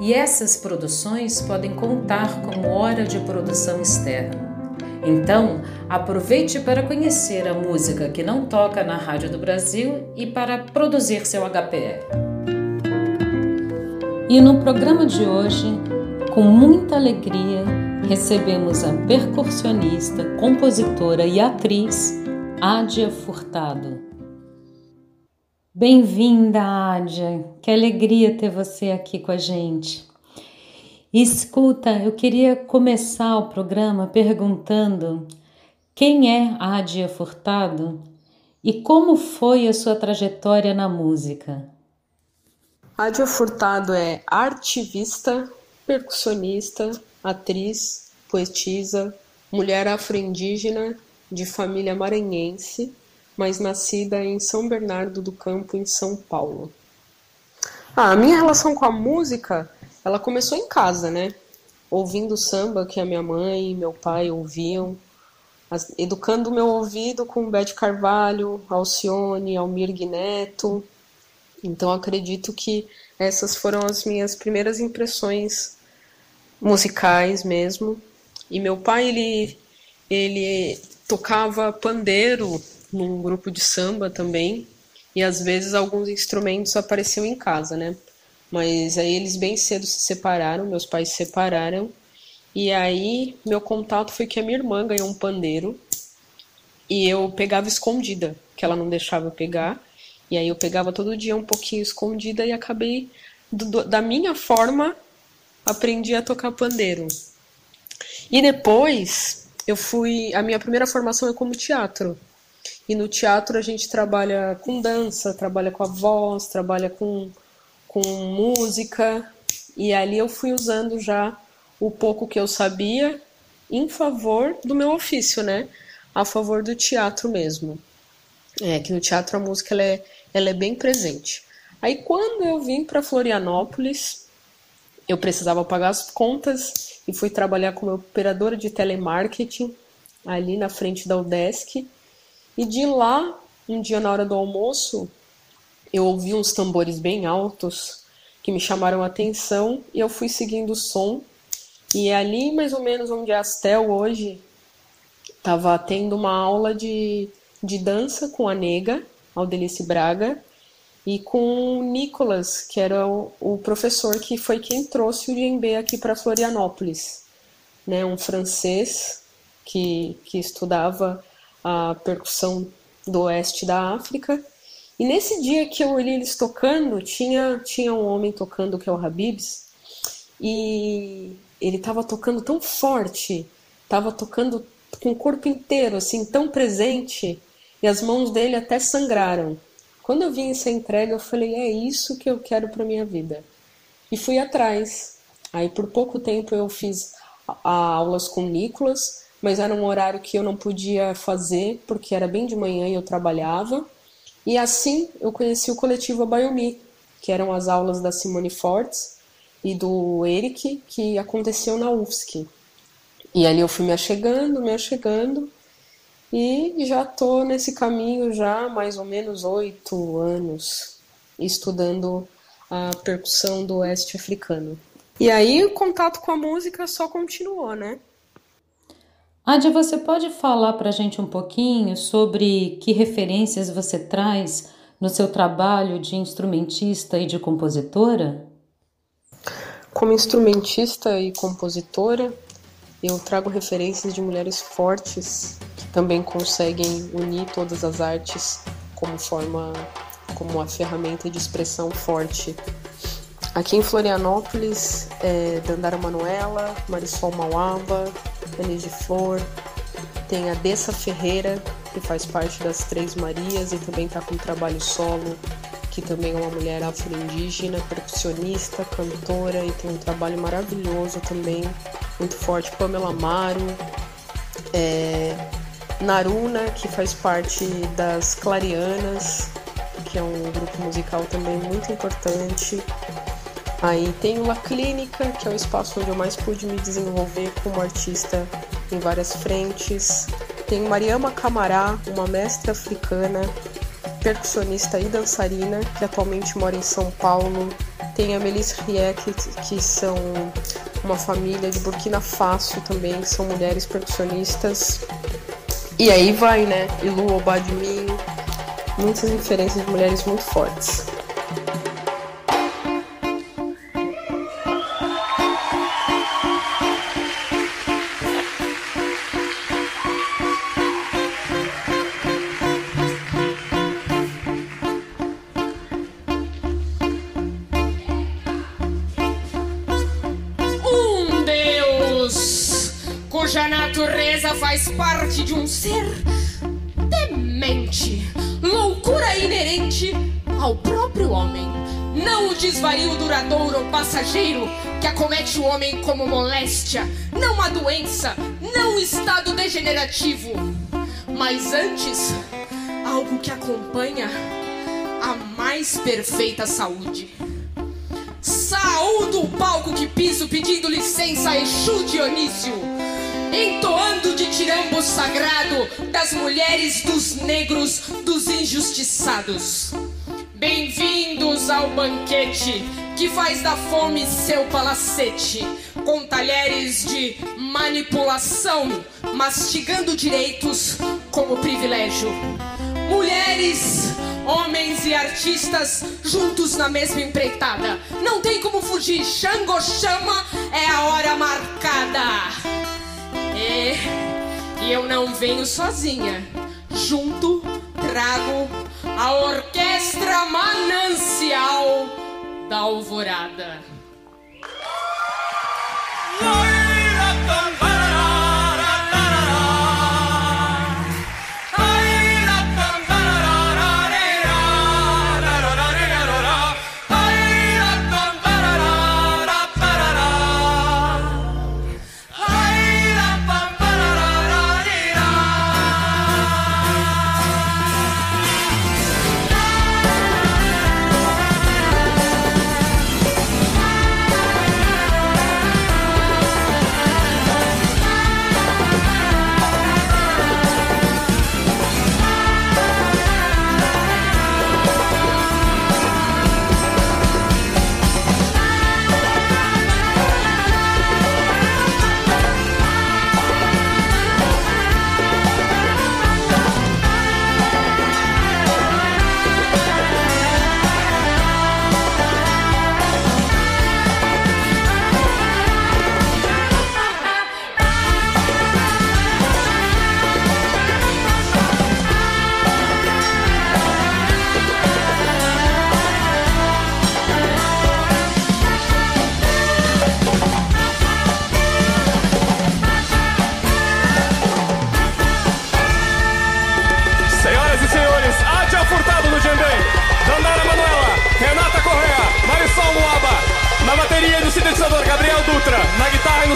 e essas produções podem contar como hora de produção externa. Então, aproveite para conhecer a música que não toca na Rádio do Brasil e para produzir seu HPR. E no programa de hoje, com muita alegria, recebemos a percussionista, compositora e atriz Ádia Furtado. Bem-vinda, Ádia. Que alegria ter você aqui com a gente. Escuta, eu queria começar o programa perguntando quem é Ádia Furtado e como foi a sua trajetória na música. Ádia Furtado é artivista, percussionista, atriz, poetisa, mulher afro-indígena de família maranhense mas nascida em São Bernardo do Campo, em São Paulo. Ah, a minha relação com a música, ela começou em casa, né? Ouvindo samba que a minha mãe e meu pai ouviam, educando meu ouvido com Bete Carvalho, Alcione, Almir Neto. Então acredito que essas foram as minhas primeiras impressões musicais mesmo. E meu pai ele ele tocava pandeiro num grupo de samba também, e às vezes alguns instrumentos apareciam em casa, né? Mas aí eles bem cedo se separaram, meus pais se separaram, e aí meu contato foi que a minha irmã ganhou um pandeiro, e eu pegava escondida, que ela não deixava eu pegar, e aí eu pegava todo dia um pouquinho escondida e acabei, do, da minha forma, aprendi a tocar pandeiro. E depois eu fui. A minha primeira formação é como teatro. E no teatro a gente trabalha com dança, trabalha com a voz, trabalha com, com música. E ali eu fui usando já o pouco que eu sabia em favor do meu ofício, né? A favor do teatro mesmo. É que no teatro a música ela é, ela é bem presente. Aí quando eu vim para Florianópolis, eu precisava pagar as contas e fui trabalhar como operadora de telemarketing ali na frente da UDESC. E de lá, um dia na hora do almoço, eu ouvi uns tambores bem altos que me chamaram a atenção e eu fui seguindo o som. E é ali, mais ou menos onde a Astel hoje, estava tendo uma aula de, de dança com a Nega, Aldelice Braga, e com o Nicolas, que era o, o professor que foi quem trouxe o djembe aqui para Florianópolis. Né, um francês que, que estudava a percussão do oeste da África. E nesse dia que eu olhei eles tocando, tinha, tinha um homem tocando que é o Habibs, e ele estava tocando tão forte, estava tocando com o corpo inteiro, assim, tão presente, e as mãos dele até sangraram. Quando eu vi essa entrega, eu falei: é isso que eu quero para minha vida. E fui atrás. Aí, por pouco tempo, eu fiz aulas com Nicolas, mas era um horário que eu não podia fazer porque era bem de manhã e eu trabalhava. E assim eu conheci o coletivo Abayomi, que eram as aulas da Simone Fortes e do Eric, que aconteciam na UFSC. E ali eu fui me achegando, me achegando, e já tô nesse caminho já há mais ou menos oito anos, estudando a percussão do oeste africano. E aí o contato com a música só continuou, né? Adia, você pode falar para a gente um pouquinho sobre que referências você traz no seu trabalho de instrumentista e de compositora? Como instrumentista e compositora, eu trago referências de mulheres fortes que também conseguem unir todas as artes como forma, como uma ferramenta de expressão forte. Aqui em Florianópolis, é Dandara Manuela, Marisol Mauaba, Elis de Flor, tem a Dessa Ferreira, que faz parte das Três Marias e também está com trabalho solo que também é uma mulher afro-indígena, percussionista, cantora e tem um trabalho maravilhoso também, muito forte. Pamela Amaro, é, Naruna, que faz parte das Clarianas, que é um grupo musical também muito importante. Aí tem uma clínica, que é o espaço onde eu mais pude me desenvolver como artista em várias frentes. Tem Mariama Camará, uma mestra africana, percussionista e dançarina, que atualmente mora em São Paulo. Tem a Melissa Riek, que são uma família de Burkina Faso também, que são mulheres percussionistas. E aí vai, né? Ilu Obadmin, muitas referências de mulheres muito fortes. Faz parte de um ser demente, loucura inerente ao próprio homem. Não o desvario duradouro ou passageiro que acomete o homem como moléstia, não a doença, não o estado degenerativo, mas antes algo que acompanha a mais perfeita saúde. Saúdo o palco que piso pedindo licença a Exu Dionísio entoando de tirambo sagrado das mulheres, dos negros, dos injustiçados. Bem-vindos ao banquete que faz da fome seu palacete, com talheres de manipulação, mastigando direitos como privilégio. Mulheres, homens e artistas juntos na mesma empreitada. Não tem como fugir, Xango chama, é a hora marcada. E eu não venho sozinha. Junto trago a orquestra manancial da alvorada.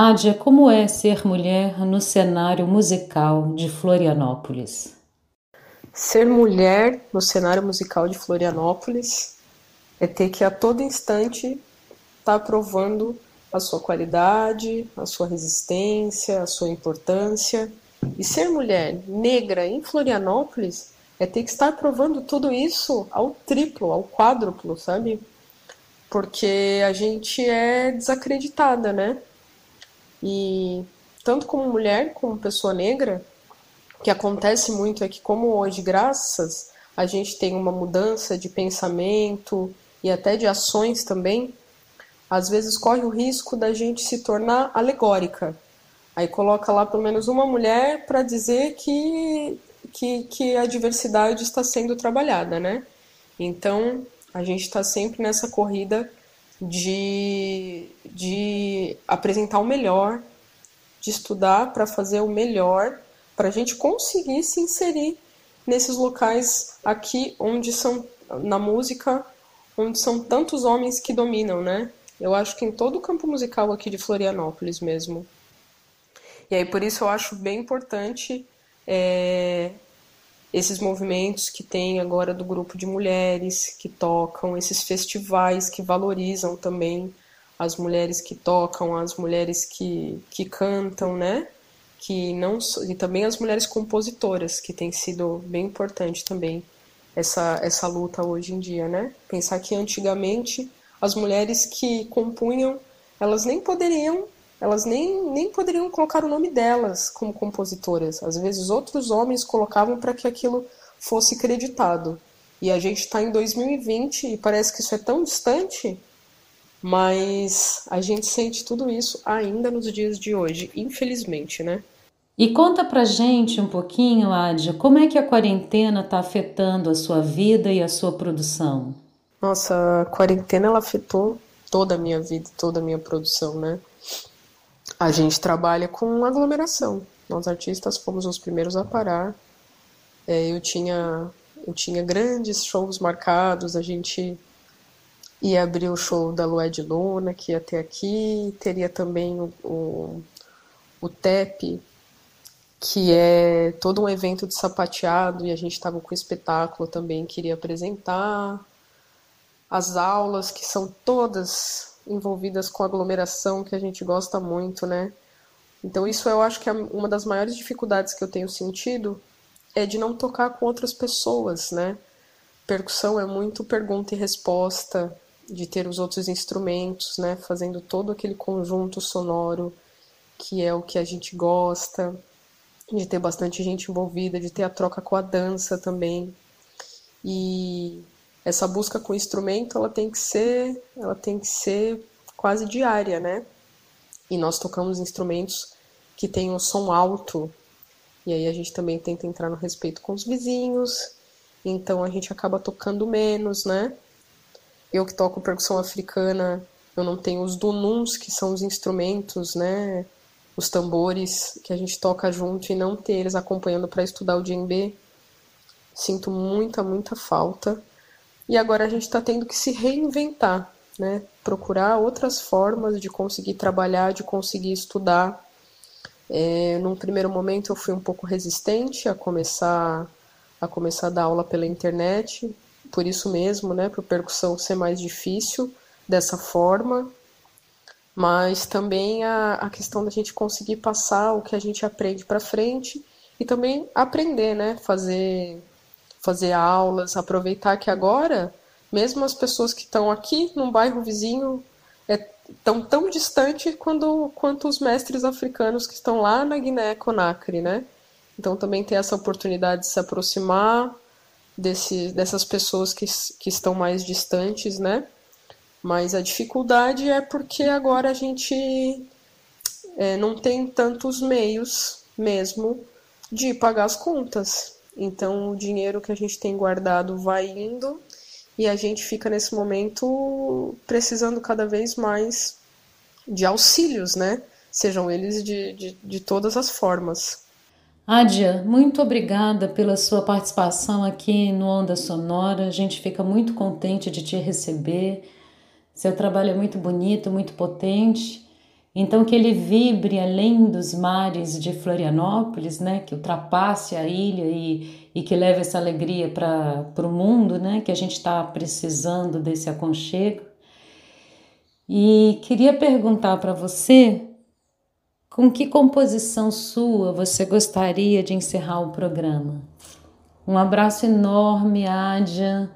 Ádia, como é ser mulher no cenário musical de Florianópolis? Ser mulher no cenário musical de Florianópolis é ter que a todo instante estar tá provando a sua qualidade, a sua resistência, a sua importância. E ser mulher negra em Florianópolis é ter que estar provando tudo isso ao triplo, ao quádruplo, sabe? Porque a gente é desacreditada, né? E tanto como mulher, como pessoa negra, o que acontece muito é que, como hoje, graças a gente tem uma mudança de pensamento e até de ações também, às vezes corre o risco da gente se tornar alegórica. Aí coloca lá pelo menos uma mulher para dizer que, que, que a diversidade está sendo trabalhada, né? Então, a gente está sempre nessa corrida de, de apresentar o melhor, de estudar para fazer o melhor, para a gente conseguir se inserir nesses locais aqui onde são, na música, onde são tantos homens que dominam, né? Eu acho que em todo o campo musical aqui de Florianópolis mesmo. E aí por isso eu acho bem importante é, esses movimentos que tem agora do grupo de mulheres que tocam, esses festivais que valorizam também as mulheres que tocam, as mulheres que, que cantam, né? Que não e também as mulheres compositoras, que tem sido bem importante também essa essa luta hoje em dia, né? Pensar que antigamente as mulheres que compunham, elas nem poderiam, elas nem, nem poderiam colocar o nome delas como compositoras. Às vezes outros homens colocavam para que aquilo fosse creditado. E a gente está em 2020 e parece que isso é tão distante, mas a gente sente tudo isso ainda nos dias de hoje, infelizmente, né? E conta pra gente um pouquinho, Adia, como é que a quarentena está afetando a sua vida e a sua produção? Nossa, a quarentena ela afetou toda a minha vida, toda a minha produção, né? A gente trabalha com aglomeração. Nós artistas fomos os primeiros a parar. É, eu tinha eu tinha grandes shows marcados. A gente ia abrir o show da Lué de Luna, que ia ter aqui. Teria também o, o, o TEP, que é todo um evento de sapateado, e a gente estava com espetáculo também, queria apresentar as aulas, que são todas envolvidas com aglomeração, que a gente gosta muito, né? Então, isso eu acho que é uma das maiores dificuldades que eu tenho sentido é de não tocar com outras pessoas, né? Percussão é muito pergunta e resposta, de ter os outros instrumentos, né? Fazendo todo aquele conjunto sonoro que é o que a gente gosta, de ter bastante gente envolvida, de ter a troca com a dança também. E essa busca com instrumento ela tem que ser ela tem que ser quase diária né? E nós tocamos instrumentos que têm um som alto. E aí a gente também tenta entrar no respeito com os vizinhos. Então a gente acaba tocando menos né? Eu que toco percussão africana eu não tenho os dununs que são os instrumentos né? Os tambores que a gente toca junto e não ter eles acompanhando para estudar o djembe. Sinto muita muita falta e agora a gente está tendo que se reinventar, né? procurar outras formas de conseguir trabalhar, de conseguir estudar. É, num primeiro momento eu fui um pouco resistente a começar a começar a dar aula pela internet, por isso mesmo, né, para percussão ser mais difícil dessa forma, mas também a, a questão da gente conseguir passar o que a gente aprende para frente e também aprender, né, fazer fazer aulas, aproveitar que agora, mesmo as pessoas que estão aqui num bairro vizinho, estão é, tão distante quando, quanto os mestres africanos que estão lá na Guiné-Conakry, né? Então também ter essa oportunidade de se aproximar desse, dessas pessoas que, que estão mais distantes, né? Mas a dificuldade é porque agora a gente é, não tem tantos meios mesmo de pagar as contas. Então o dinheiro que a gente tem guardado vai indo e a gente fica nesse momento precisando cada vez mais de auxílios, né? Sejam eles de, de, de todas as formas. Adia, muito obrigada pela sua participação aqui no Onda Sonora. A gente fica muito contente de te receber. Seu trabalho é muito bonito, muito potente. Então, que ele vibre além dos mares de Florianópolis, né? que ultrapasse a ilha e, e que leve essa alegria para o mundo, né? que a gente está precisando desse aconchego. E queria perguntar para você com que composição sua você gostaria de encerrar o programa? Um abraço enorme, Ádia,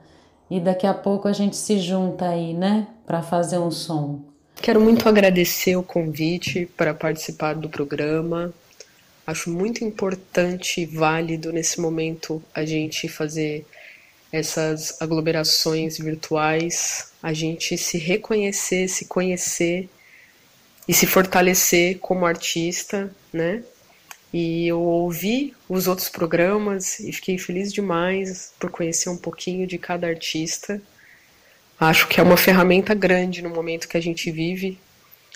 e daqui a pouco a gente se junta aí, né, para fazer um som. Quero muito agradecer o convite para participar do programa. Acho muito importante e válido nesse momento a gente fazer essas aglomerações virtuais, a gente se reconhecer, se conhecer e se fortalecer como artista, né? E eu ouvi os outros programas e fiquei feliz demais por conhecer um pouquinho de cada artista. Acho que é uma ferramenta grande no momento que a gente vive,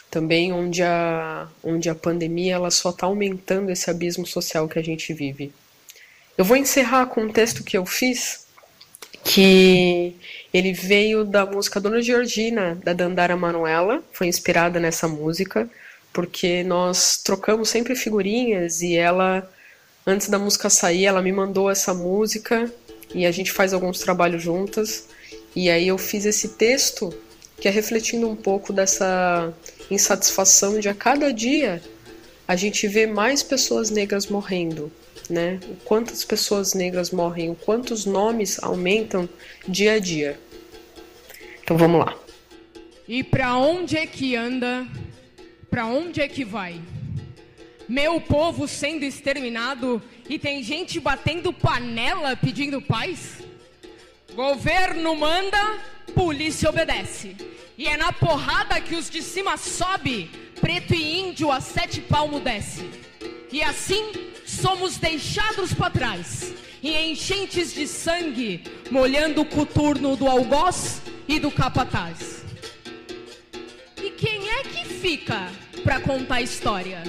também onde a, onde a pandemia ela só está aumentando esse abismo social que a gente vive. Eu vou encerrar com um texto que eu fiz, que ele veio da música Dona Georgina, da Dandara Manuela, foi inspirada nessa música, porque nós trocamos sempre figurinhas e ela, antes da música sair, ela me mandou essa música e a gente faz alguns trabalhos juntas. E aí eu fiz esse texto que é refletindo um pouco dessa insatisfação de a cada dia a gente vê mais pessoas negras morrendo, né? Quantas pessoas negras morrem, quantos nomes aumentam dia a dia. Então vamos lá. E para onde é que anda para onde é que vai? Meu povo sendo exterminado e tem gente batendo panela pedindo paz? Governo manda, polícia obedece. E é na porrada que os de cima sobe, preto e índio a sete palmos desce. E assim somos deixados para trás, e enchentes de sangue, molhando o coturno do algoz e do capataz. E quem é que fica para contar história?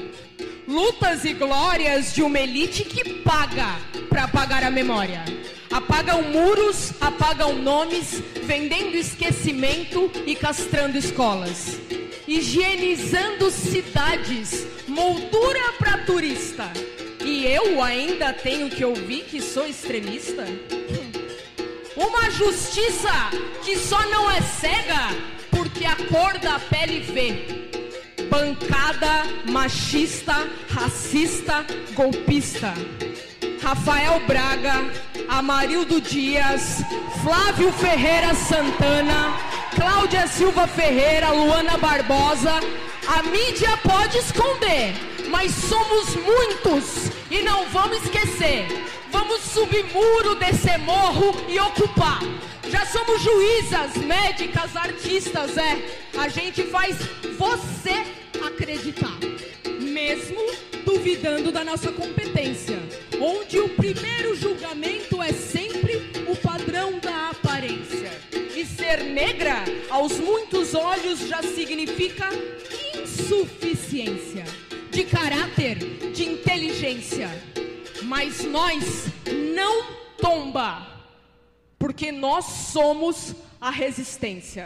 Lutas e glórias de uma elite que paga para apagar a memória. Apagam muros, apagam nomes, vendendo esquecimento e castrando escolas. Higienizando cidades, moldura para turista. E eu ainda tenho que ouvir que sou extremista? Uma justiça que só não é cega porque a cor da pele vê. Bancada machista, racista, golpista. Rafael Braga, Amarildo Dias, Flávio Ferreira Santana, Cláudia Silva Ferreira, Luana Barbosa. A mídia pode esconder, mas somos muitos e não vamos esquecer. Vamos subir muro, descer morro e ocupar. Já somos juízas, médicas, artistas, é. A gente faz você acreditar, mesmo duvidando da nossa competência. Onde o primeiro julgamento é sempre o padrão da aparência. E ser negra, aos muitos olhos, já significa insuficiência de caráter, de inteligência. Mas nós não tomba porque nós somos a resistência.